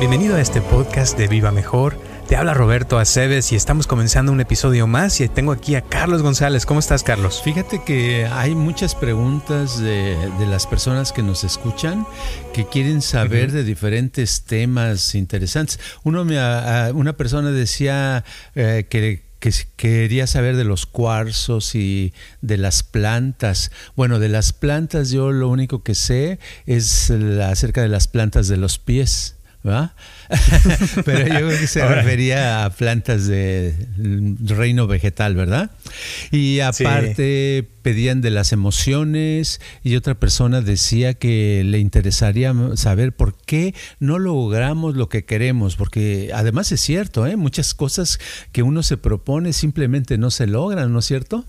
Bienvenido a este podcast de Viva Mejor. Te habla Roberto Aceves y estamos comenzando un episodio más y tengo aquí a Carlos González. ¿Cómo estás, Carlos? Fíjate que hay muchas preguntas de, las personas que nos escuchan que quieren saber de diferentes temas interesantes. Uno me, una persona decía eh, que que quería saber de los cuarzos y de las plantas. Bueno, de las plantas yo lo único que sé es acerca de las plantas de los pies. Pero yo creo que se refería a plantas de reino vegetal, ¿verdad? Y aparte pedían de las emociones y otra persona decía que le interesaría saber por qué no logramos lo que queremos, porque además es cierto, ¿eh? muchas cosas que uno se propone simplemente no se logran, ¿no es cierto?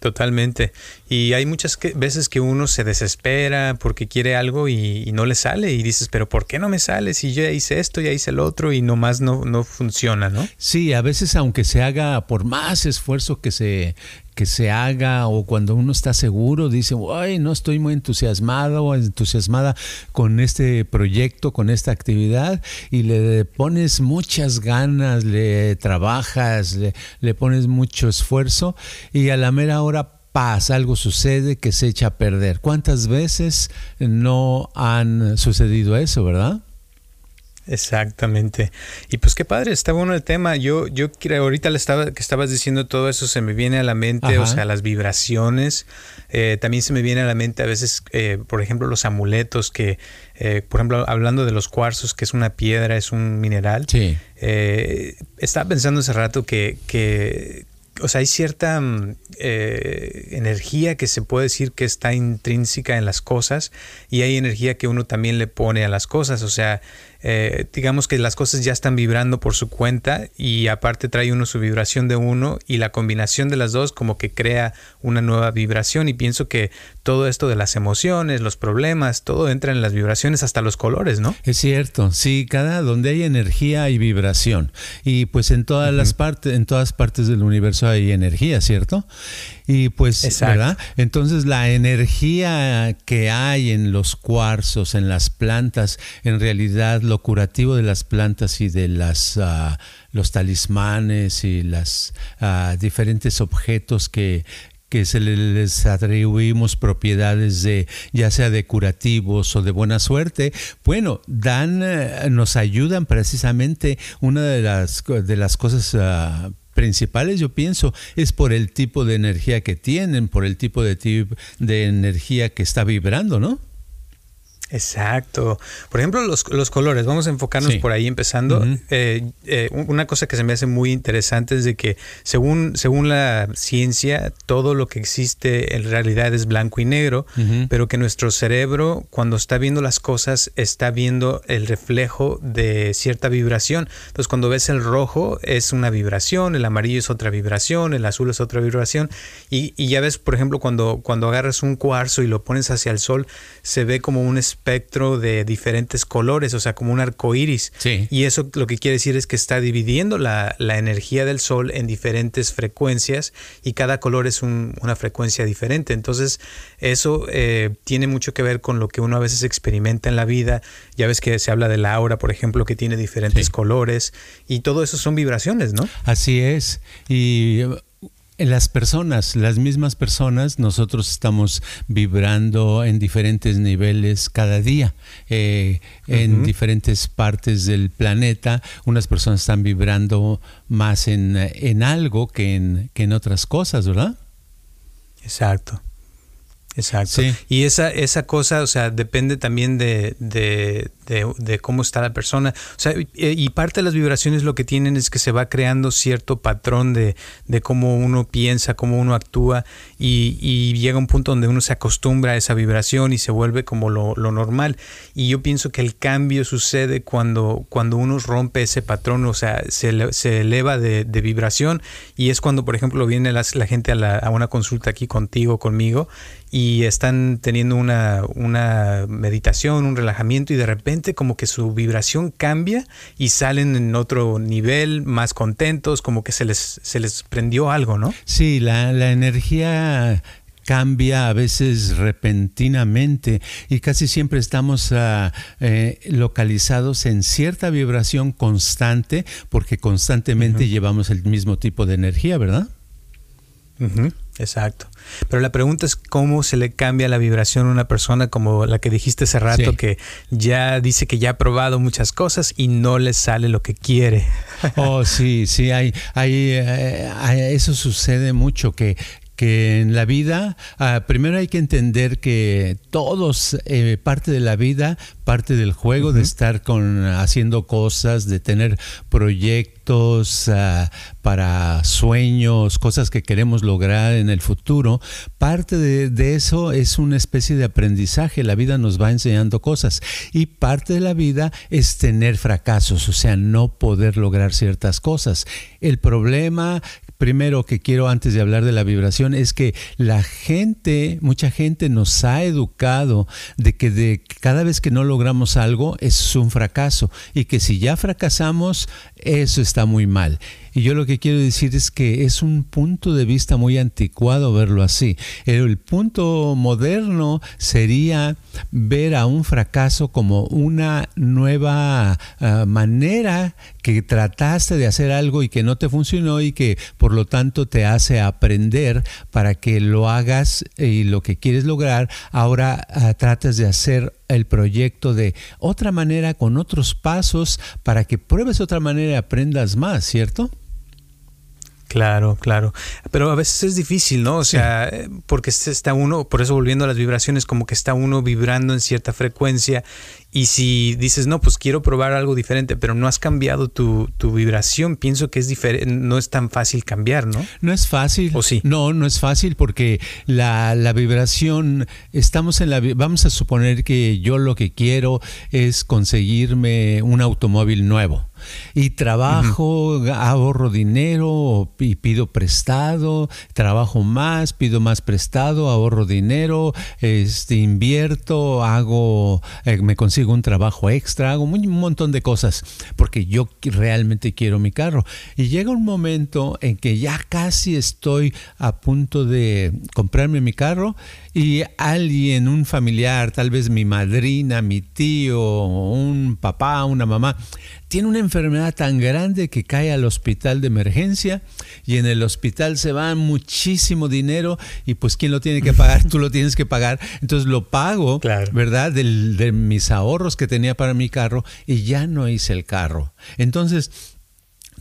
Totalmente. Y hay muchas veces que uno se desespera porque quiere algo y, no le sale y dices, pero ¿por qué no me sale si yo ya hice esto, ya hice el otro y nomás no, no funciona, ¿no? Sí, a veces aunque se haga por más esfuerzo que se, que se haga o cuando uno está seguro, dice, ay, no estoy muy entusiasmado o entusiasmada con este proyecto, con esta actividad, y le pones muchas ganas, le trabajas, le, le pones mucho esfuerzo, y a la mera hora pasa, algo sucede que se echa a perder. ¿Cuántas veces no han sucedido eso, verdad? Exactamente. Y pues qué padre, está bueno el tema. Yo, yo creo, ahorita le estaba, que estabas diciendo todo eso, se me viene a la mente, o sea, las vibraciones. Eh, también se me viene a la mente a veces, eh, por ejemplo, los amuletos que, eh, por ejemplo, hablando de los cuarzos, que es una piedra, es un mineral. Sí. estaba pensando hace rato que, que o sea, hay cierta mm, eh, energía que se puede decir que está intrínseca en las cosas y hay energía que uno también le pone a las cosas. O sea, eh, digamos que las cosas ya están vibrando por su cuenta y aparte trae uno su vibración de uno y la combinación de las dos como que crea una nueva vibración y pienso que todo esto de las emociones, los problemas, todo entra en las vibraciones hasta los colores, ¿no? Es cierto, sí, cada donde hay energía hay vibración y pues en todas las partes, en todas partes del universo hay energía, ¿cierto? Y pues, ¿verdad? Entonces la energía que hay en los cuarzos, en las plantas, en realidad lo curativo de las plantas y de las ah, los talismanes y las ah, diferentes objetos que, que se les atribuimos propiedades de ya sea de curativos o de buena suerte, bueno, dan eh, nos ayudan precisamente una de las de las cosas uh, principales, yo pienso, es por el tipo de energía que tienen, por el tipo de, de energía que está vibrando, ¿no? Exacto. Por ejemplo, los, colores, vamos a enfocarnos por ahí empezando. Eh, eh, una cosa que se me hace muy interesante es de que según, según la ciencia, todo lo que existe en realidad es blanco y negro, pero que nuestro cerebro cuando está viendo las cosas está viendo el reflejo de cierta vibración. Entonces cuando ves el rojo es una vibración, el amarillo es otra vibración, el azul es otra vibración. Y, y ya ves, por ejemplo, cuando, cuando agarras un cuarzo y lo pones hacia el sol, se ve como un espectro de diferentes colores, o sea, como un arco iris. Y eso lo que quiere decir es que está dividiendo la, energía del sol en diferentes frecuencias y cada color es una frecuencia diferente. Entonces, eso eh, tiene mucho que ver con lo que uno a veces experimenta en la vida. Ya ves que se habla de la aura, por ejemplo, que tiene diferentes colores y todo eso son vibraciones, ¿no? Así es. Y las personas, las mismas personas, nosotros estamos vibrando en diferentes niveles cada día, eh, en diferentes partes del planeta. Unas personas están vibrando más en, en algo que en, que en otras cosas, ¿verdad? Exacto. Exacto. Y esa, esa cosa, o sea, depende también de, de, cómo está la persona. O sea, y parte de las vibraciones lo que tienen es que se va creando cierto patrón de, cómo uno piensa, cómo uno actúa, y, llega un punto donde uno se acostumbra a esa vibración y se vuelve como lo, normal. Y yo pienso que el cambio sucede cuando, cuando uno rompe ese patrón, o sea, se, se eleva de, vibración, y es cuando, por ejemplo, viene la, gente a, a una consulta aquí contigo, conmigo, y están teniendo una, una meditación, un relajamiento, y de repente como que su vibración cambia y salen en otro nivel, más contentos, como que se les, se les prendió algo, ¿no? Sí, la, la energía cambia a veces repentinamente y casi siempre estamos eh, localizados en cierta vibración constante porque constantemente llevamos el mismo tipo de energía, ¿verdad? Exacto. Pero la pregunta es cómo se le cambia la vibración a una persona como la que dijiste hace rato, que ya dice que ya ha probado muchas cosas y no le sale lo que quiere. Oh, sí, sí, hay, hay, eh, eso sucede mucho, que, que en la vida, ah, primero hay que entender que todos, eh, parte de la vida, parte del juego de estar con, haciendo cosas, de tener proyectos ah, para sueños, cosas que queremos lograr en el futuro, parte de, de eso es una especie de aprendizaje. La vida nos va enseñando cosas y parte de la vida es tener fracasos, o sea, no poder lograr ciertas cosas. El problema primero que quiero antes de hablar de la vibración es que la gente, mucha gente nos ha educado de que de cada vez que no logramos algo es un fracaso y que si ya fracasamos eso está muy mal. Y yo lo que quiero decir es que es un punto de vista muy anticuado verlo así. El punto moderno sería ver a un fracaso como una nueva ah, manera que trataste de hacer algo y que no te funcionó y que por lo tanto te hace aprender para que lo hagas y lo que quieres lograr, ahora uh, tratas de hacer el proyecto de otra manera, con otros pasos, para que pruebes otra manera y aprendas más, ¿cierto? Claro, claro. Pero a veces es difícil, ¿no? O sea, porque está uno, por eso volviendo a las vibraciones, como que está uno vibrando en cierta frecuencia y si dices, no, pues quiero probar algo diferente, pero no has cambiado tu, tu vibración, pienso que es diferente, no es tan fácil cambiar, ¿no? No es fácil. ¿O sí? No, no es fácil porque la, la vibración, estamos en la, vamos a suponer que yo lo que quiero es conseguirme un automóvil nuevo y trabajo, ahorro dinero y pido prestado, trabajo más, pido más prestado, ahorro dinero, este, invierto, hago, eh, me consigo un trabajo extra, hago un montón de cosas porque yo realmente quiero mi carro. Y llega un momento en que ya casi estoy a punto de comprarme mi carro y alguien, un familiar, tal vez mi madrina, mi tío, un papá, una mamá, tiene una enfermedad tan grande que cae al hospital de emergencia y en el hospital se va muchísimo dinero y pues ¿quién lo tiene que pagar? Tú lo tienes que pagar. Entonces lo pago, ¿verdad? de mis ahorros que tenía para mi carro y ya no hice el carro. Entonces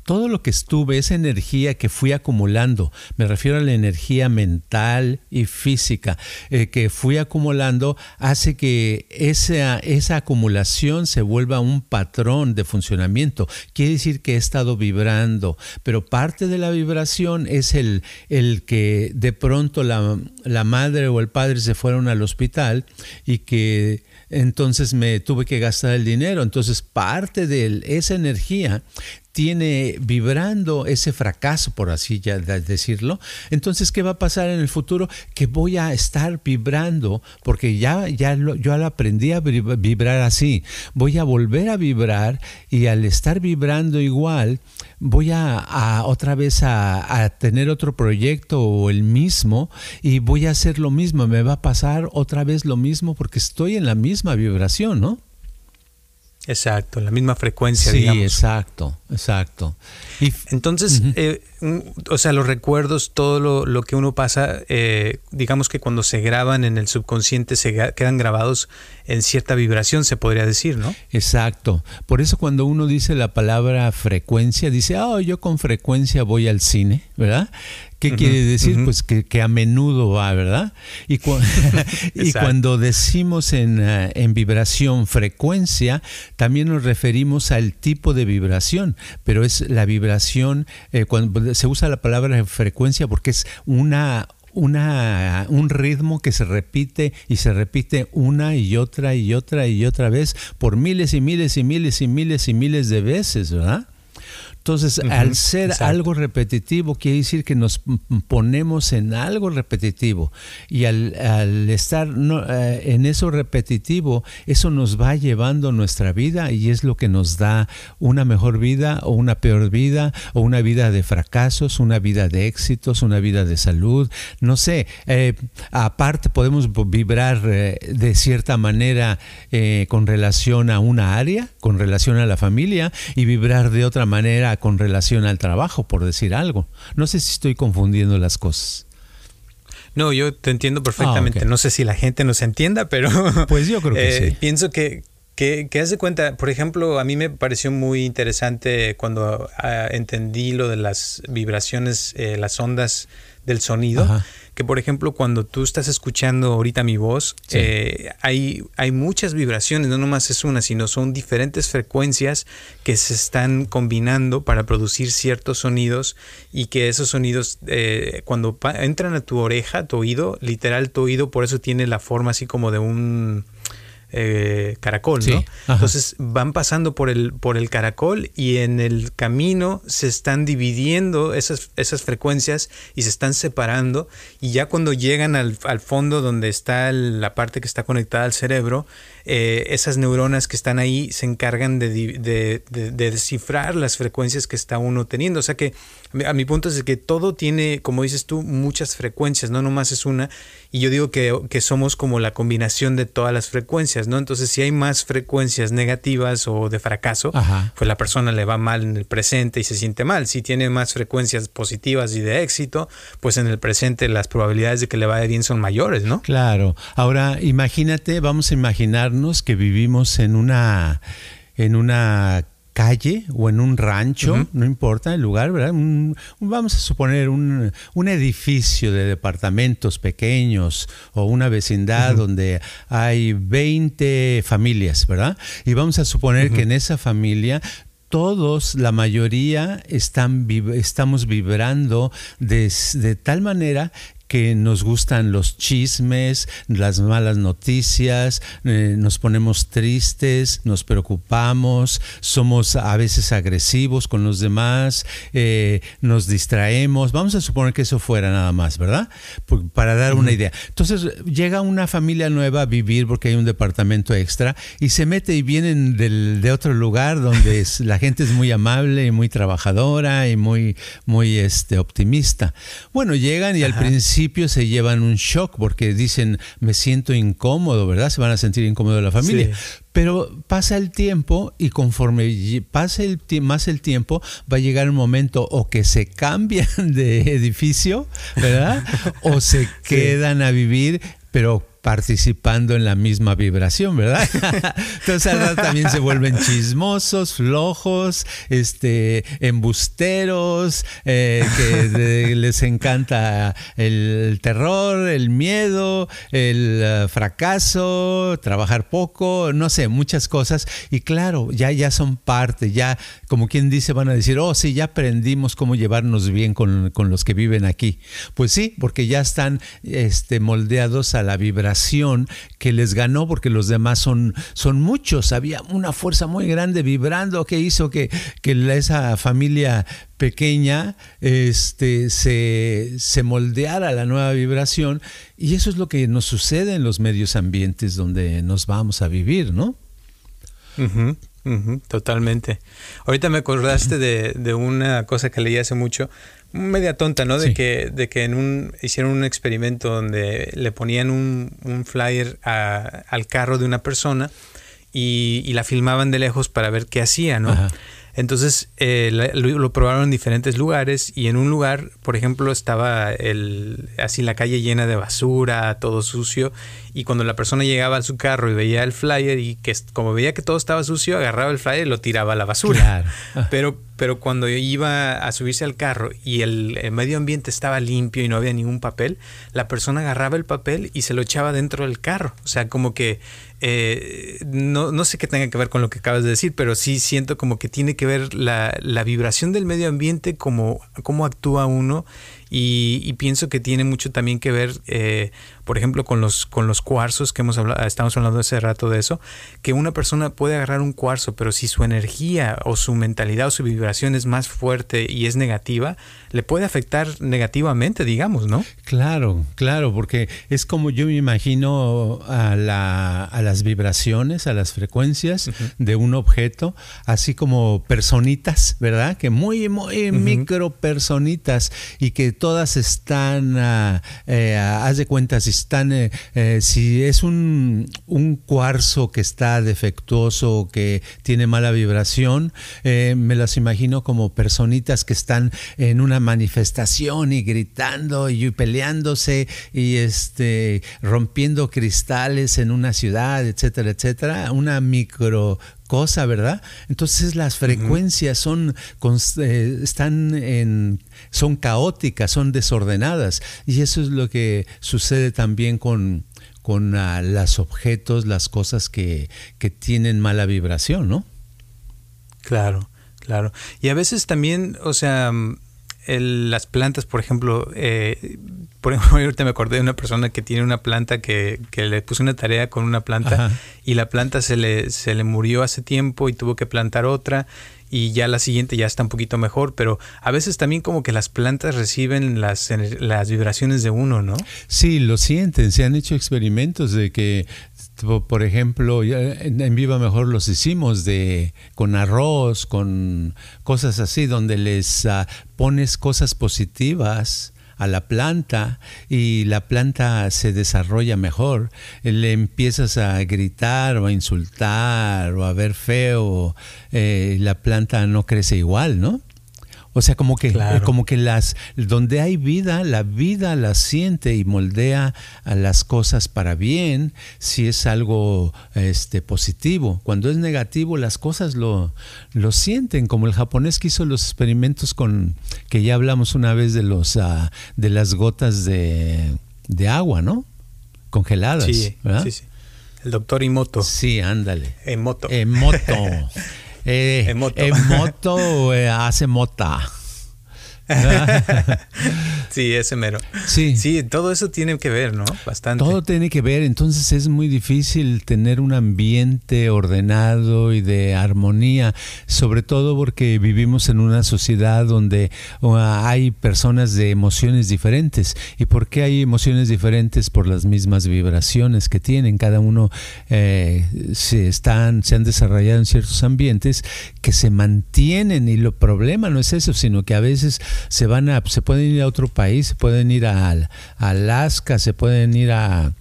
todo lo que estuve, esa energía que fui acumulando, me refiero a la energía mental y física eh, que fui acumulando, hace que esa, esa acumulación se vuelva un patrón de funcionamiento. Quiere decir que he estado vibrando, pero parte de la vibración es el, el que de pronto la, la madre o el padre se fueron al hospital y que entonces me tuve que gastar el dinero. Entonces parte de esa energía tiene vibrando ese fracaso, por así decirlo, entonces, ¿qué va a pasar en el futuro? Que voy a estar vibrando, porque ya, ya lo, yo aprendí a vibrar así, voy a volver a vibrar y al estar vibrando igual, voy a, otra vez a, a, tener otro proyecto o el mismo y voy a hacer lo mismo, me va a pasar otra vez lo mismo porque estoy en la misma vibración, ¿no? Exacto, la misma frecuencia, sí, exacto, exacto. Y, Entonces, eh, o sea, los recuerdos, todo lo, que uno pasa, eh, digamos que cuando se graban en el subconsciente se quedan grabados en cierta vibración, se podría decir, ¿no? Exacto. Por eso cuando uno dice la palabra frecuencia, dice, oh, yo con frecuencia voy al cine, ¿verdad? ¿Qué quiere decir? Pues que, a menudo va, ¿verdad? Y, y cuando decimos en, eh, en, vibración frecuencia, también nos referimos al tipo de vibración, pero es la vibración, eh, cuando se usa la palabra frecuencia porque es una, una, un ritmo que se repite y se repite una y otra y otra y otra vez por miles y miles y miles y miles y miles de veces, ¿verdad? Entonces, al ser algo repetitivo, quiere decir que nos ponemos en algo repetitivo. Y al, estar eh, en eso repetitivo, eso nos va llevando nuestra vida y es lo que nos da una mejor vida o una peor vida o una vida de fracasos, una vida de éxitos, una vida de salud. No sé, eh, aparte podemos vibrar eh, de cierta manera con relación a una área, con relación a la familia y vibrar de otra manera con relación al trabajo, por decir algo. No sé si estoy confundiendo las cosas. No, yo te entiendo perfectamente. Ah, no sé si la gente nos entienda, pero... Pues yo creo que eh, sí. Pienso que, que, que de cuenta, por ejemplo, a mí me pareció muy interesante cuando ah, entendí lo de las vibraciones, eh, las ondas del sonido que por ejemplo cuando tú estás escuchando ahorita mi voz, eh, hay, hay muchas vibraciones, no nomás es una, sino son diferentes frecuencias que se están combinando para producir ciertos sonidos y que esos sonidos eh, cuando entran a tu oreja, tu oído, literal tu oído, por eso tiene la forma así como de un eh, caracol, ¿no? Entonces van pasando por el, por el caracol y en el camino se están dividiendo esas, esas frecuencias y se están separando y ya cuando llegan al, al fondo donde está la parte que está conectada al cerebro, eh, esas neuronas que están ahí se encargan de, de, descifrar las frecuencias que está uno teniendo. O sea que a mi punto es que todo tiene, como dices tú, muchas frecuencias, no nomás es una. Y yo digo que, que somos como la combinación de todas las frecuencias, ¿no? Entonces, si hay más frecuencias negativas o de fracaso, pues la persona le va mal en el presente y se siente mal. Si tiene más frecuencias positivas y de éxito, pues en el presente las probabilidades de que le vaya bien son mayores, ¿no? Claro. Ahora, imagínate, vamos a imaginar que vivimos en una, en una calle o en un rancho, no importa el lugar, ¿verdad? vamos a suponer un, un, edificio de departamentos pequeños o una vecindad donde hay 20 familias, ¿verdad? Y vamos a suponer que en esa familia todos, la mayoría, están, estamos vibrando de, de, tal manera que nos gustan los chismes, las malas noticias, eh, nos ponemos tristes, nos preocupamos, somos a veces agresivos con los demás, eh, nos distraemos. Vamos a suponer que eso fuera nada más, ¿verdad? para dar una idea. Entonces llega una familia nueva a vivir porque hay un departamento extra y se mete y vienen de otro lugar donde la gente es muy amable y muy trabajadora y muy, muy este, optimista. Bueno, llegan y al principio se llevan un shock porque dicen, me siento incómodo, ¿verdad? Se van a sentir incómodo la familia. Pero pasa el tiempo y conforme pasa el, más el tiempo, va a llegar un momento o que se cambian de edificio, ¿verdad? o se quedan a vivir, pero participando en la misma vibración, ¿verdad? Entonces también se vuelven chismosos, flojos, este, embusteros, eh, que les encanta el terror, el miedo, el eh, fracaso, trabajar poco, no sé, muchas cosas. Y claro, ya, ya son parte, ya como quien dice, van a decir, oh, sí, ya aprendimos cómo llevarnos bien con, con los que viven aquí. Pues sí, porque ya están este, moldeados a la vibración que les ganó porque los demás son, son muchos. Había una fuerza muy grande vibrando que hizo que, que esa familia pequeña este, se, se moldeara la nueva vibración y eso es lo que nos sucede en los medios ambientes donde nos vamos a vivir, ¿no? totalmente. Ahorita me acordaste de, de, una cosa que leí hace mucho media tonta, ¿no? De que, de que en un, hicieron un experimento donde le ponían un, un flyer al carro de una persona y, y, la filmaban de lejos para ver qué hacía, ¿no? Entonces eh, lo, probaron en diferentes lugares y en un lugar, por ejemplo, estaba el, así la calle llena de basura, todo sucio y cuando la persona llegaba a su carro y veía el flyer y que como veía que todo estaba sucio, agarraba el flyer y lo tiraba a la basura. Pero, pero cuando iba a subirse al carro y el, medio ambiente estaba limpio y no había ningún papel, la persona agarraba el papel y se lo echaba dentro del carro. O sea, como que eh, no, no, sé qué tenga que ver con lo que acabas de decir, pero sí siento como que tiene que ver la, la vibración del medio ambiente, como cómo actúa uno Y, pienso que tiene mucho también que ver, eh, por ejemplo, con los, con los cuarzos que hemos hablado, estamos hablando hace rato de eso, que una persona puede agarrar un cuarzo, pero si su energía o su mentalidad o su vibración es más fuerte y es negativa, le puede afectar negativamente, digamos, ¿no? Claro, claro, porque es como yo me imagino a, la, a las vibraciones, a las frecuencias de un objeto, así como personitas, ¿verdad? Que muy, muy micro personitas y que todas están, uh, haz de cuenta, si están, eh, eh, si es un, cuarzo que está defectuoso, que tiene mala vibración, me las imagino como personitas que están en una manifestación y gritando y peleándose y este rompiendo cristales en una ciudad, etcétera, etcétera, una micro cosa, ¿verdad? Entonces las frecuencias son eh, están en son caóticas, son desordenadas y eso es lo que sucede también con con uh, los objetos, las cosas que, que tienen mala vibración, ¿no? Claro, claro. Y a veces también, o sea, las plantas, por ejemplo, eh, por ejemplo, ahorita me acordé de una persona que tiene una planta que, que le puso una tarea con una planta y la planta se le, se le murió hace tiempo y tuvo que plantar otra y ya la siguiente ya está un poquito mejor, pero a veces también como que las plantas reciben las, las vibraciones de uno, ¿no? Sí, lo sienten, se han hecho experimentos de que por ejemplo, en Viva Mejor los hicimos de con arroz, con cosas así, donde les ah, pones cosas positivas a la planta y la planta se desarrolla mejor. Le empiezas a gritar o a insultar o a ver feo, eh, la planta no crece igual, ¿no? O sea, como que, como que las, donde hay vida, la vida la siente y moldea a las cosas para bien, si es algo este, positivo. Cuando es negativo, las cosas lo, lo sienten, como el japonés que hizo los experimentos con, que ya hablamos una vez de los, uh, de las gotas de, de agua, ¿no? Congeladas. Sí, sí, sí. El doctor Imoto. Sí, ándale. Emoto. Emoto. Eh, en moto, eh, hace mota. sí, ese mero. Sí. Sí, todo eso tiene que ver, ¿no? Bastante. Todo tiene que ver, entonces es muy difícil tener un ambiente ordenado y de armonía, sobre todo porque vivimos en una sociedad donde hay personas de emociones diferentes. ¿Y por qué hay emociones diferentes? Por las mismas vibraciones que tienen. Cada uno eh, se, están, se han desarrollado en ciertos ambientes que se mantienen y lo problema no es eso, sino que a veces se van a, se pueden ir a otro país, se pueden ir a, Alaska, se pueden ir a,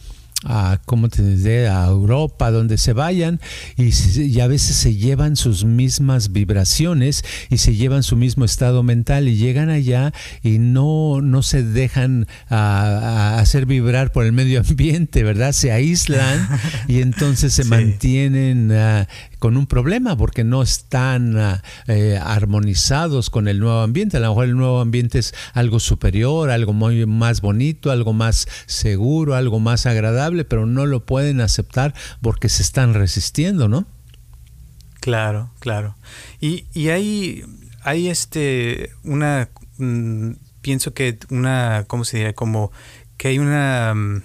a ¿cómo te diré? a Europa, donde se vayan y, a veces se llevan sus mismas vibraciones y se llevan su mismo estado mental y llegan allá y no, no se dejan a, hacer vibrar por el medio ambiente, ¿verdad? Se aíslan y entonces se mantienen uh, con un problema porque no están ah, eh, armonizados con el nuevo ambiente. A lo mejor el nuevo ambiente es algo superior, algo muy más bonito, algo más seguro, algo más agradable, pero no lo pueden aceptar porque se están resistiendo, ¿no? Claro, claro. Y, y hay, hay este, una, mm, pienso que una, ¿cómo se diría? Como que hay una, mm,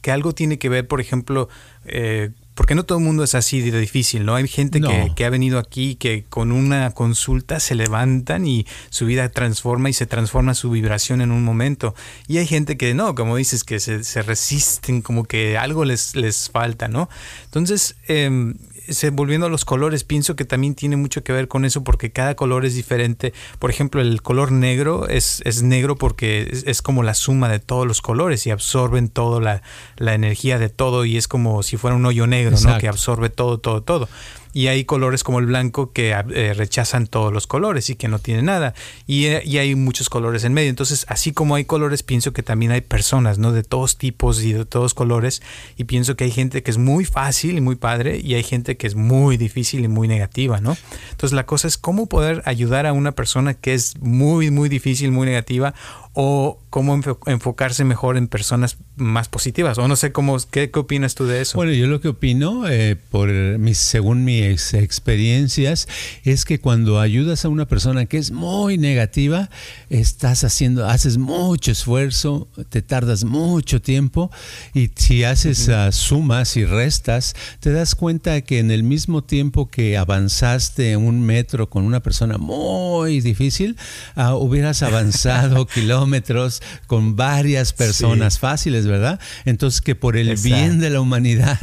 que algo tiene que ver, por ejemplo, eh, porque no todo el mundo es así de difícil, ¿no? Hay gente que, ha venido aquí que con una consulta se levantan y su vida transforma y se transforma su vibración en un momento. Y hay gente que no, como dices, que se, se resisten, como que algo les, les falta, ¿no? Entonces, eh, volviendo a los colores, pienso que también tiene mucho que ver con eso porque cada color es diferente. Por ejemplo, el color negro es, es negro porque es, como la suma de todos los colores y absorben toda la, la, energía de todo y es como si fuera un hoyo negro, ¿no? Que absorbe todo, todo, todo. Y hay colores como el blanco que eh, rechazan todos los colores y que no tiene nada. Y, eh, y, hay muchos colores en medio. Entonces así como hay colores pienso que también hay personas no de todos tipos y de todos colores. Y pienso que hay gente que es muy fácil y muy padre y hay gente que es muy difícil y muy negativa no entonces la cosa es cómo poder ayudar a una persona que es muy muy difícil muy negativa o cómo enfocarse mejor en personas más positivas. O no sé cómo, ¿qué, qué opinas tú de eso? Bueno, yo lo que opino, eh, por mis, según mis experiencias, es que cuando ayudas a una persona que es muy negativa, estás haciendo, haces mucho esfuerzo, te tardas mucho tiempo y si haces ah, sumas y restas, te das cuenta que en el mismo tiempo que avanzaste un metro con una persona muy difícil, ah, hubieras avanzado kilómetros con varias personas fáciles, ¿verdad? Entonces que por el bien de la humanidad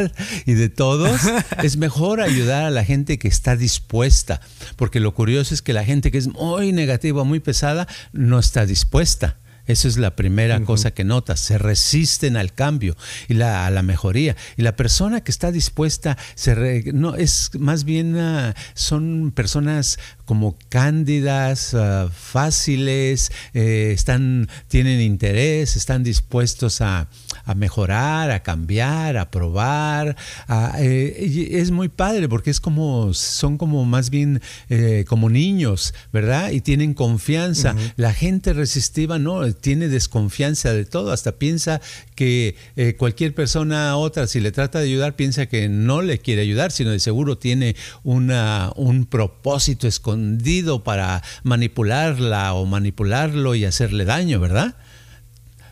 y de todos, es mejor ayudar a la gente que está dispuesta, porque lo curioso es que la gente que es muy negativa, muy pesada, no está dispuesta. Esa es la primera cosa que notas. Se resisten al cambio y la, a la mejoría. Y la persona que está dispuesta, se no es más bien ah, son personas como cándidas, ah, fáciles, eh, están, tienen interés, están dispuestos a, mejorar, a cambiar, a probar. Eh, es muy padre porque es como, son como más bien eh, como niños, ¿verdad? Y tienen confianza. La gente resistiva no, tiene desconfianza de todo, hasta piensa que cualquier persona otra, si le trata de ayudar, piensa que no le quiere ayudar, sino de seguro tiene una, un propósito escondido para manipularla o manipularlo y hacerle daño, ¿verdad?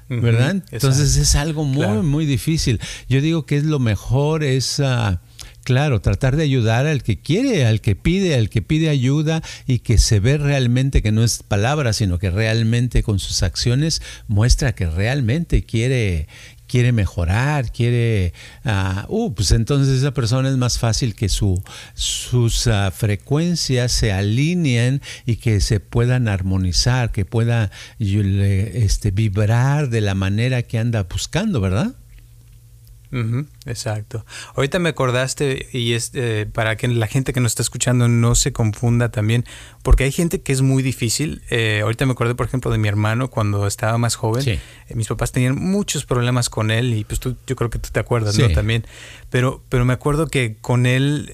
¿Verdad? Entonces es algo muy, muy difícil. Yo digo que es lo mejor, es... Ah, claro, tratar de ayudar al que quiere, al que pide, al que pide ayuda y que se ve realmente que no es palabra, sino que realmente con sus acciones muestra que realmente quiere, quiere mejorar, quiere, uh, uh, pues entonces esa persona es más fácil que su, sus uh, frecuencias se alineen y que se puedan armonizar, que pueda este, vibrar de la manera que anda buscando, ¿verdad? Exacto. Ahorita me acordaste y es eh, para que la gente que nos está escuchando no se confunda también, porque hay gente que es muy difícil. Eh, ahorita me acordé, por ejemplo, de mi hermano cuando estaba más joven. Eh, mis papás tenían muchos problemas con él y pues tú, yo creo que tú te acuerdas, ¿no? También. Pero, pero me acuerdo que con él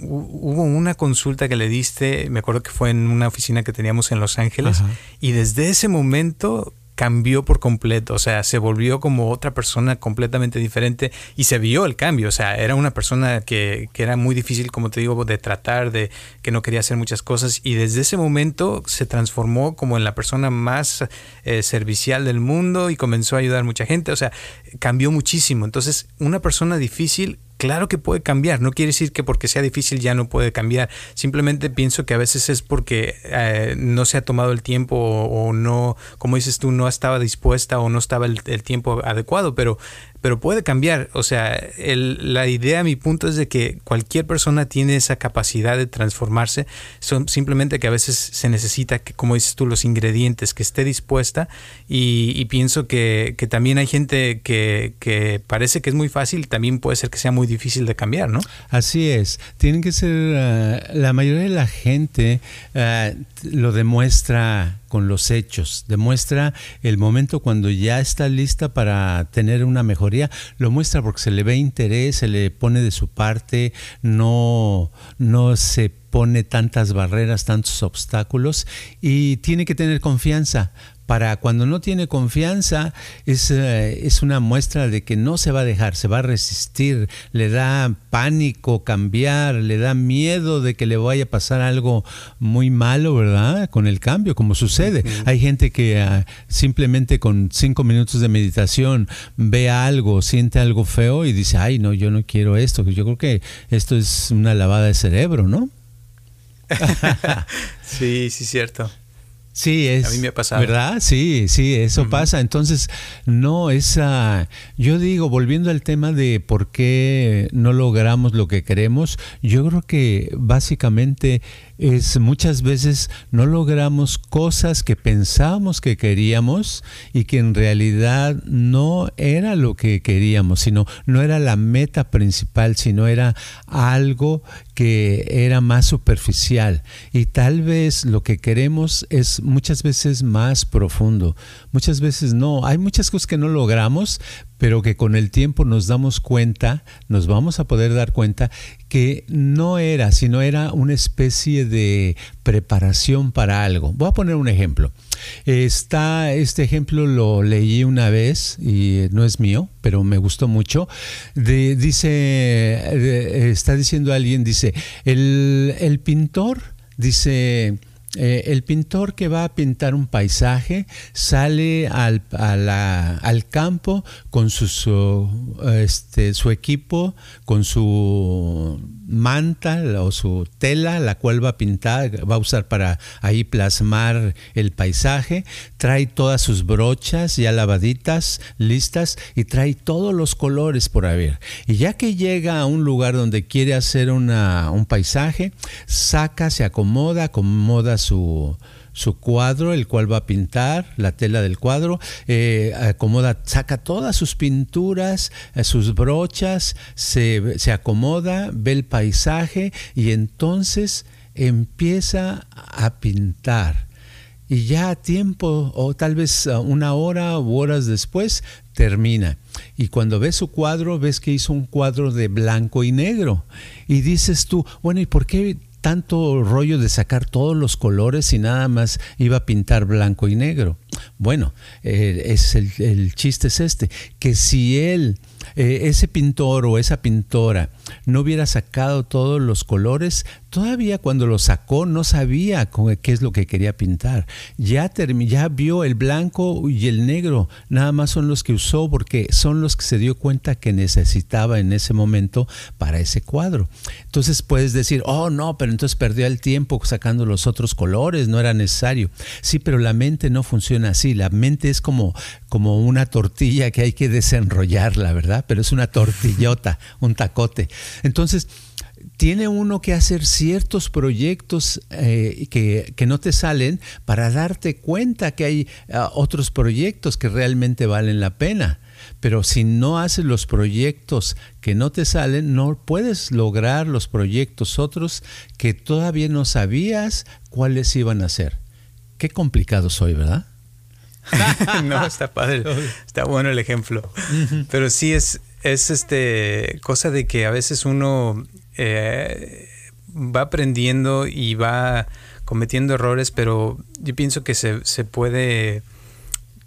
hubo una consulta que le diste, me acuerdo que fue en una oficina que teníamos en Los Ángeles, y desde ese momento cambió por completo, o sea, se volvió como otra persona completamente diferente y se vio el cambio, o sea, era una persona que, que, era muy difícil, como te digo, de tratar, de que no quería hacer muchas cosas y desde ese momento se transformó como en la persona más eh, servicial del mundo y comenzó a ayudar a mucha gente, o sea, cambió muchísimo, entonces una persona difícil Claro que puede cambiar, no quiere decir que porque sea difícil ya no puede cambiar, simplemente pienso que a veces es porque eh, no se ha tomado el tiempo o, no, como dices tú, no estaba dispuesta o no estaba el, el tiempo adecuado, pero pero puede cambiar. O sea, el, la idea, mi punto es de que cualquier persona tiene esa capacidad de transformarse, son simplemente que a veces se necesita, que, como dices tú, los ingredientes, que esté dispuesta y, pienso que, que, también hay gente que, parece que es muy fácil, también puede ser que sea muy difícil de cambiar, ¿no? Así es, tienen que ser, ah, la mayoría de la gente ah, lo demuestra con los hechos, demuestra el momento cuando ya está lista para tener una mejoría, lo muestra porque se le ve interés, se le pone de su parte, no, no se pone tantas barreras, tantos obstáculos y tiene que tener confianza para cuando no tiene confianza es, eh, es, una muestra de que no se va a dejar, se va a resistir, le da pánico cambiar, le da miedo de que le vaya a pasar algo muy malo, ¿verdad? Con el cambio, como sucede. Hay gente que ah, simplemente con cinco minutos de meditación ve algo, siente algo feo y dice, ay, no, yo no quiero esto. Yo creo que esto es una lavada de cerebro, ¿no? sí, sí, cierto. Sí, es. A mí me ha pasado. ¿Verdad? Sí, sí, eso pasa. Entonces, no, esa. Yo digo, volviendo al tema de por qué no logramos lo que queremos, yo creo que básicamente es muchas veces no logramos cosas que pensábamos que queríamos y que en realidad no era lo que queríamos, sino no era la meta principal, sino era algo que era más superficial. Y tal vez lo que queremos es muchas veces más profundo, muchas veces no. Hay muchas cosas que no logramos, pero que con el tiempo nos damos cuenta, nos vamos a poder dar cuenta que no era, sino era una especie de preparación para algo. Voy a poner un ejemplo. Está, este ejemplo lo leí una vez y no es mío, pero me gustó mucho. dice, está diciendo alguien, dice, el, el pintor, dice, eh, el pintor que va a pintar un paisaje sale al, al campo con su, este, su equipo, con su manta o su tela, la cual va a pintar, va a usar para ahí plasmar el paisaje, trae todas sus brochas ya lavaditas, listas, y trae todos los colores por haber. Y ya que llega a un lugar donde quiere hacer una, un paisaje, saca, se acomoda, acomoda su, su cuadro, el cual va a pintar, la tela del cuadro, eh, acomoda, saca todas sus pinturas, eh, sus brochas, se, se acomoda, ve el paisaje y entonces empieza a pintar. Y ya a tiempo, o tal vez una hora u horas después, termina. Y cuando ves su cuadro, ves que hizo un cuadro de blanco y negro. Y dices tú, bueno, ¿y por qué tanto rollo de sacar todos los colores y nada más iba a pintar blanco y negro. Bueno, eh, es el, el, chiste es este, que si él eh, ese pintor o esa pintora no hubiera sacado todos los colores, todavía cuando lo sacó no sabía qué es lo que quería pintar. Ya, ya vio el blanco y el negro, nada más son los que usó porque son los que se dio cuenta que necesitaba en ese momento para ese cuadro. Entonces puedes decir, oh no, pero entonces perdió el tiempo sacando los otros colores, no era necesario. Sí, pero la mente no funciona así, la mente es como, como una tortilla que hay que desenrollarla, ¿verdad? Pero es una tortillota, un tacote. Entonces, tiene uno que hacer ciertos proyectos eh, que, no te salen para darte cuenta que hay ah, otros proyectos que realmente valen la pena. Pero si no haces los proyectos que no te salen, no puedes lograr los proyectos otros que todavía no sabías cuáles iban a ser. Qué complicado soy, ¿verdad? no, está padre. Está bueno el ejemplo. Pero sí es, es este cosa de que a veces uno eh, va aprendiendo y va cometiendo errores, pero yo pienso que se, puede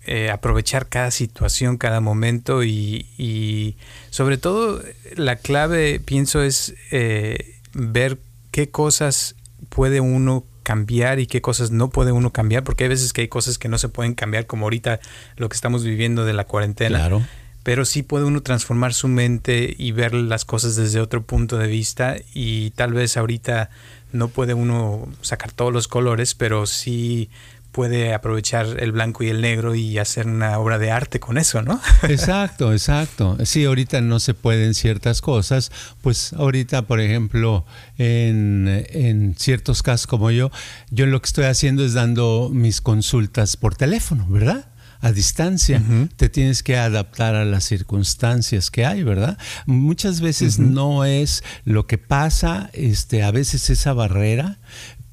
eh, aprovechar cada situación, cada momento y, sobre todo la clave, pienso, es eh, ver qué cosas puede uno cambiar y qué cosas no puede uno cambiar, porque hay veces que hay cosas que no se pueden cambiar, como ahorita lo que estamos viviendo de la cuarentena. Claro. Pero sí puede uno transformar su mente y ver las cosas desde otro punto de vista y tal vez ahorita no puede uno sacar todos los colores, pero sí puede aprovechar el blanco y el negro y hacer una obra de arte con eso, ¿no? Exacto, exacto. Sí, ahorita no se pueden ciertas cosas, pues ahorita, por ejemplo, en, ciertos casos como yo, yo lo que estoy haciendo es dando mis consultas por teléfono, ¿verdad? a distancia, te tienes que adaptar a las circunstancias que hay, ¿verdad? Muchas veces no es lo que pasa, este, a veces esa barrera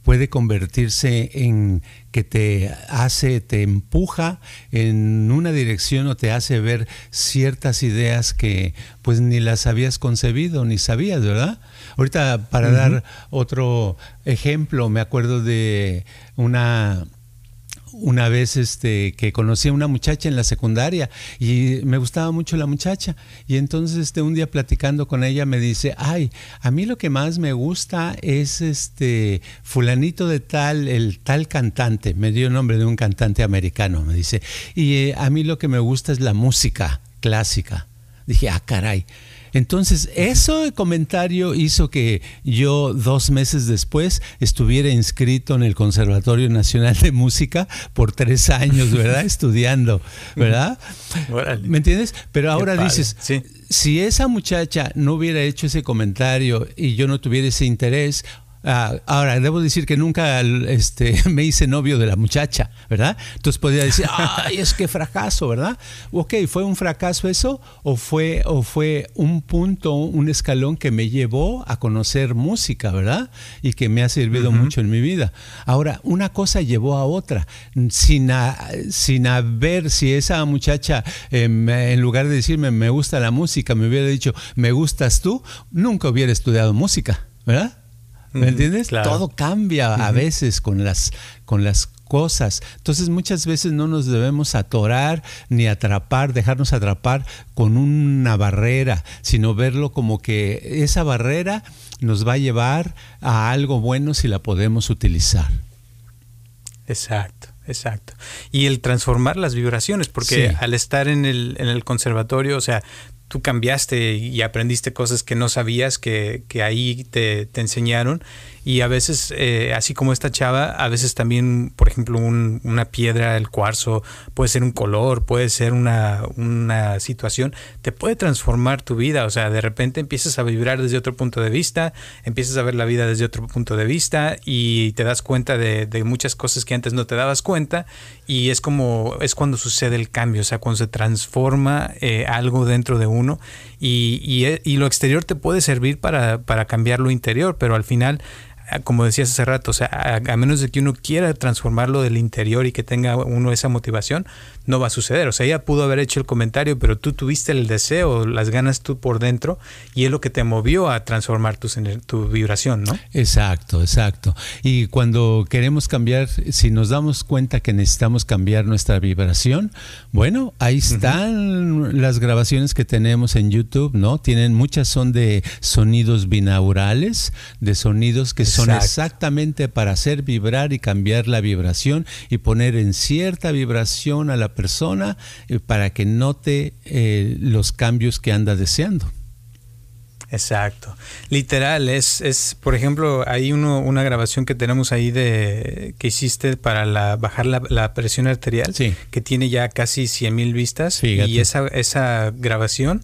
puede convertirse en que te hace, te empuja en una dirección o te hace ver ciertas ideas que pues ni las habías concebido ni sabías, ¿verdad? Ahorita para dar otro ejemplo, me acuerdo de una una vez este, que conocí a una muchacha en la secundaria y me gustaba mucho la muchacha. Y entonces este, un día platicando con ella me dice, ay, a mí lo que más me gusta es este fulanito de tal, el tal cantante, me dio el nombre de un cantante americano, me dice, y eh, a mí lo que me gusta es la música clásica. Dije, ah, caray. Entonces, ese comentario hizo que yo dos meses después estuviera inscrito en el Conservatorio Nacional de Música por tres años, ¿verdad? Estudiando, ¿verdad? ¿Me entiendes? Pero ahora dices, si esa muchacha no hubiera hecho ese comentario y yo no tuviera ese interés, Ah, ahora, debo decir que nunca este, me hice novio de la muchacha, ¿verdad? Entonces podría decir, ay, es que fracaso, ¿verdad? Ok, ¿fue un fracaso eso? ¿O fue, o fue un punto, un escalón que me llevó a conocer música, ¿verdad? Y que me ha servido mucho en mi vida. Ahora, una cosa llevó a otra, sin, sin haber, si esa muchacha, em, en lugar de decirme, me gusta la música, me hubiera dicho, me gustas tú, nunca hubiera estudiado música, ¿verdad? ¿Me entiendes? Todo cambia a veces con las, con las cosas. Entonces muchas veces no nos debemos atorar ni atrapar, dejarnos atrapar con una barrera, sino verlo como que esa barrera nos va a llevar a algo bueno si la podemos utilizar. Exacto. Exacto. Y el transformar las vibraciones, porque al estar en el, en el conservatorio, o sea, tú cambiaste y aprendiste cosas que no sabías que, que ahí te, te, enseñaron y a veces, eh, así como esta chava, a veces también, por ejemplo, una piedra, el cuarzo, puede ser un color, puede ser una, una, situación, te puede transformar tu vida. O sea, de repente empiezas a vibrar desde otro punto de vista, empiezas a ver la vida desde otro punto de vista y te das cuenta de, de muchas cosas que antes no te dabas cuenta y es como, es cuando sucede el cambio, o sea, cuando se transforma eh, algo dentro de uno y, y, y, lo exterior te puede servir para, para cambiar lo interior, pero al final como decías hace rato, o sea, a, menos de que uno quiera transformarlo del interior y que tenga uno esa motivación, no va a suceder. O sea, ella pudo haber hecho el comentario, pero tú tuviste el deseo, las ganas tú por dentro, y es lo que te movió a transformar tu, tu vibración, ¿no? Exacto, exacto. Y cuando queremos cambiar, si nos damos cuenta que necesitamos cambiar nuestra vibración, bueno, ahí están las grabaciones que tenemos en YouTube, ¿no? Tienen muchas son de sonidos binaurales, de sonidos que son exactamente para hacer vibrar y cambiar la vibración y poner en cierta vibración a la persona eh, para que note eh, los cambios que anda deseando. Exacto. Literal, es, es por ejemplo, hay uno, una grabación que tenemos ahí de que hiciste para la, bajar la, presión arterial, que tiene ya casi 100 mil vistas. Y esa, esa grabación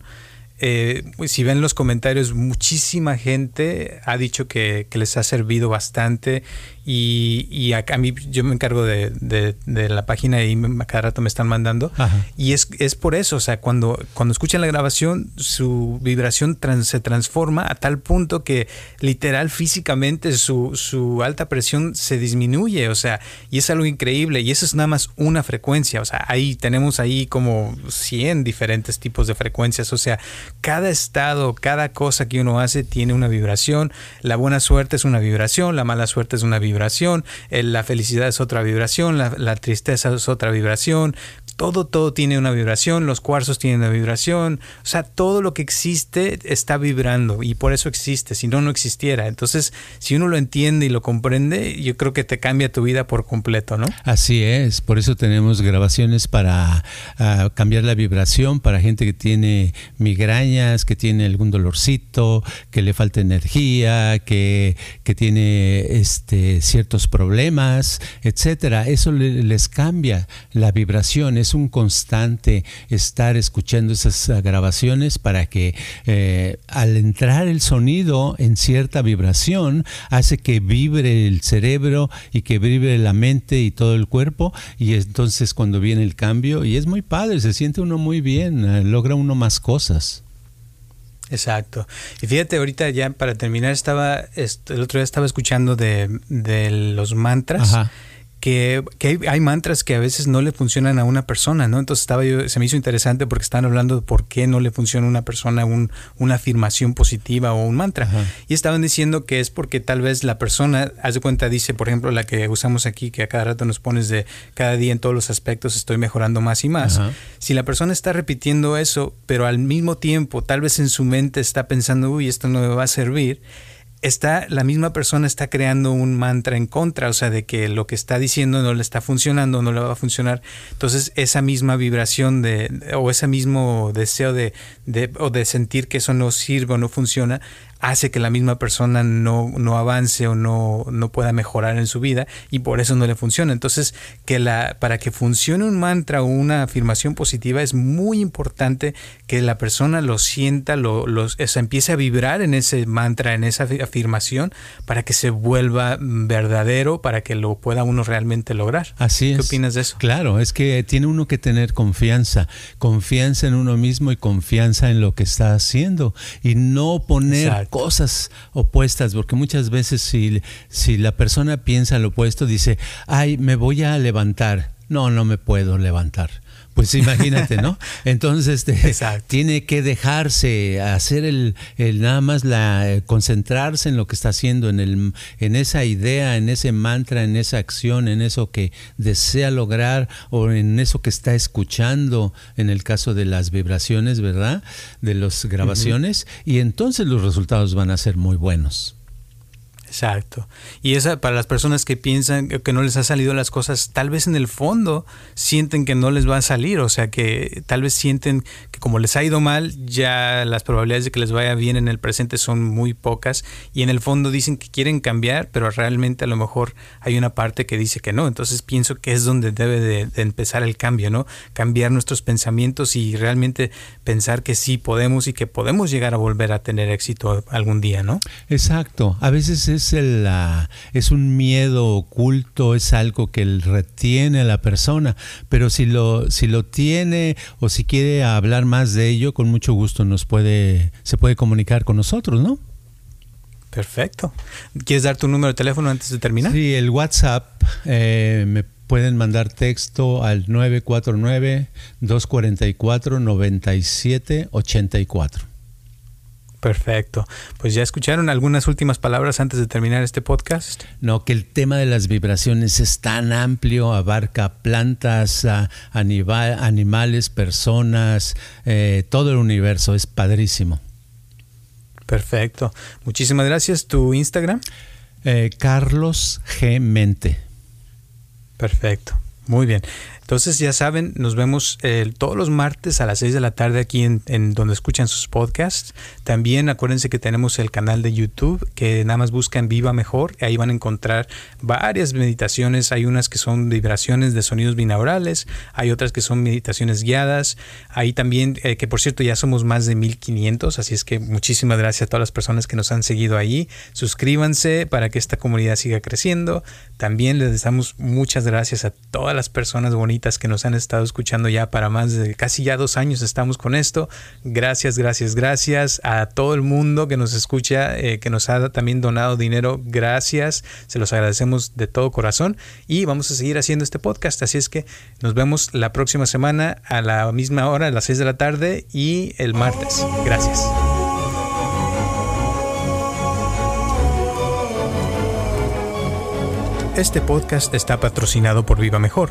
eh, si ven los comentarios, muchísima gente ha dicho que, que, les ha servido bastante y, a, mí yo me encargo de, la página y cada rato me están mandando. Y es, es por eso, o sea, cuando, cuando escuchan la grabación, su vibración se transforma a tal punto que literal físicamente su, su alta presión se disminuye, o sea, y es algo increíble. Y eso es nada más una frecuencia, o sea, ahí tenemos ahí como 100 diferentes tipos de frecuencias, o sea, cada estado, cada cosa que uno hace tiene una vibración. La buena suerte es una vibración, la mala suerte es una vibración vibración, eh, la felicidad es otra vibración, la, tristeza es otra vibración, todo, todo tiene una vibración, los cuarzos tienen una vibración, o sea, todo lo que existe está vibrando y por eso existe, si no, no existiera. Entonces, si uno lo entiende y lo comprende, yo creo que te cambia tu vida por completo, ¿no? Así es, por eso tenemos grabaciones para ah, cambiar la vibración para gente que tiene migrañas, que tiene algún dolorcito, que le falta energía, que, que tiene este, ciertos problemas, etcétera. Eso les cambia la vibración es un constante estar escuchando esas grabaciones para que eh, al entrar el sonido en cierta vibración hace que vibre el cerebro y que vibre la mente y todo el cuerpo y entonces cuando viene el cambio y es muy padre, se siente uno muy bien, ah, logra uno más cosas. Exacto. Y fíjate, ahorita ya para terminar, estaba, el otro día estaba escuchando de, los mantras. Ajá que, hay, mantras que a veces no le funcionan a una persona, ¿no? Entonces estaba yo, se me hizo interesante porque están hablando de por qué no le funciona a una persona un, una afirmación positiva o un mantra. Y estaban diciendo que es porque tal vez la persona, haz de cuenta, dice, por ejemplo, la que usamos aquí, que a cada rato nos pones de cada día en todos los aspectos estoy mejorando más y más. Si la persona está repitiendo eso, pero al mismo tiempo tal vez en su mente está pensando, uy, esto no me va a servir, está la misma persona está creando un mantra en contra, o sea, de que lo que está diciendo no le está funcionando, no le va a funcionar. Entonces, esa misma vibración de o ese mismo deseo de, de o de sentir que eso no sirve o no funciona, hace que la misma persona no, no avance o no, no, pueda mejorar en su vida y por eso no le funciona. Entonces, que la, para que funcione un mantra o una afirmación positiva es muy importante que la persona lo sienta, lo, empiece a vibrar en ese mantra, en esa afirmación para que se vuelva verdadero, para que lo pueda uno realmente lograr. Así es. ¿Qué opinas de eso? Claro, es que tiene uno que tener confianza, confianza en uno mismo y confianza en lo que está haciendo y no poner cosas opuestas, porque muchas veces si, si la persona piensa lo opuesto, dice, ay, me voy a levantar. No, no me puedo levantar pues imagínate, ¿no? Entonces este, tiene que dejarse, hacer el, el, nada más la eh, concentrarse en lo que está haciendo, en el, en esa idea, en ese mantra, en esa acción, en eso que desea lograr o en eso que está escuchando, en el caso de las vibraciones, ¿verdad? De las grabaciones, y entonces los resultados van a ser muy buenos. Exacto. Y esa para las personas que piensan que no les ha salido las cosas, tal vez en el fondo sienten que no les va a salir, o sea que tal vez sienten que como les ha ido mal, ya las probabilidades de que les vaya bien en el presente son muy pocas y en el fondo dicen que quieren cambiar, pero realmente a lo mejor hay una parte que dice que no. Entonces pienso que es donde debe de, empezar el cambio, ¿no? Cambiar nuestros pensamientos y realmente pensar que sí podemos y que podemos llegar a volver a tener éxito algún día, ¿no? Exacto. A veces es es, el, es un miedo oculto, es algo que retiene a la persona, pero si lo, si lo tiene o si quiere hablar más de ello, con mucho gusto nos puede, se puede comunicar con nosotros, ¿no? Perfecto. ¿Quieres dar tu número de teléfono antes de terminar? Sí, el WhatsApp eh, me pueden mandar texto al 949-244-9784. Perfecto. Pues ya escucharon algunas últimas palabras antes de terminar este podcast. No, que el tema de las vibraciones es tan amplio, abarca plantas, animales, personas, eh, todo el universo, es padrísimo. Perfecto. Muchísimas gracias. ¿Tu Instagram? Eh, Carlos G. Mente. Perfecto. Muy bien. Entonces ya saben, nos vemos eh, todos los martes a las 6 de la tarde aquí en, donde escuchan sus podcasts. También acuérdense que tenemos el canal de YouTube que nada más buscan Viva Mejor. Ahí van a encontrar varias meditaciones. Hay unas que son vibraciones de sonidos binaurales, hay otras que son meditaciones guiadas. Ahí también, eh, que por cierto ya somos más de 1500, así es que muchísimas gracias a todas las personas que nos han seguido ahí. Suscríbanse para que esta comunidad siga creciendo. También les damos muchas gracias a todas las personas bonitas que nos han estado escuchando ya para más de casi ya dos años estamos con esto. Gracias, gracias, gracias a todo el mundo que nos escucha, eh, que nos ha también donado dinero. Gracias, se los agradecemos de todo corazón y vamos a seguir haciendo este podcast. Así es que nos vemos la próxima semana a la misma hora, a las 6 de la tarde y el martes. Gracias. Este podcast está patrocinado por Viva Mejor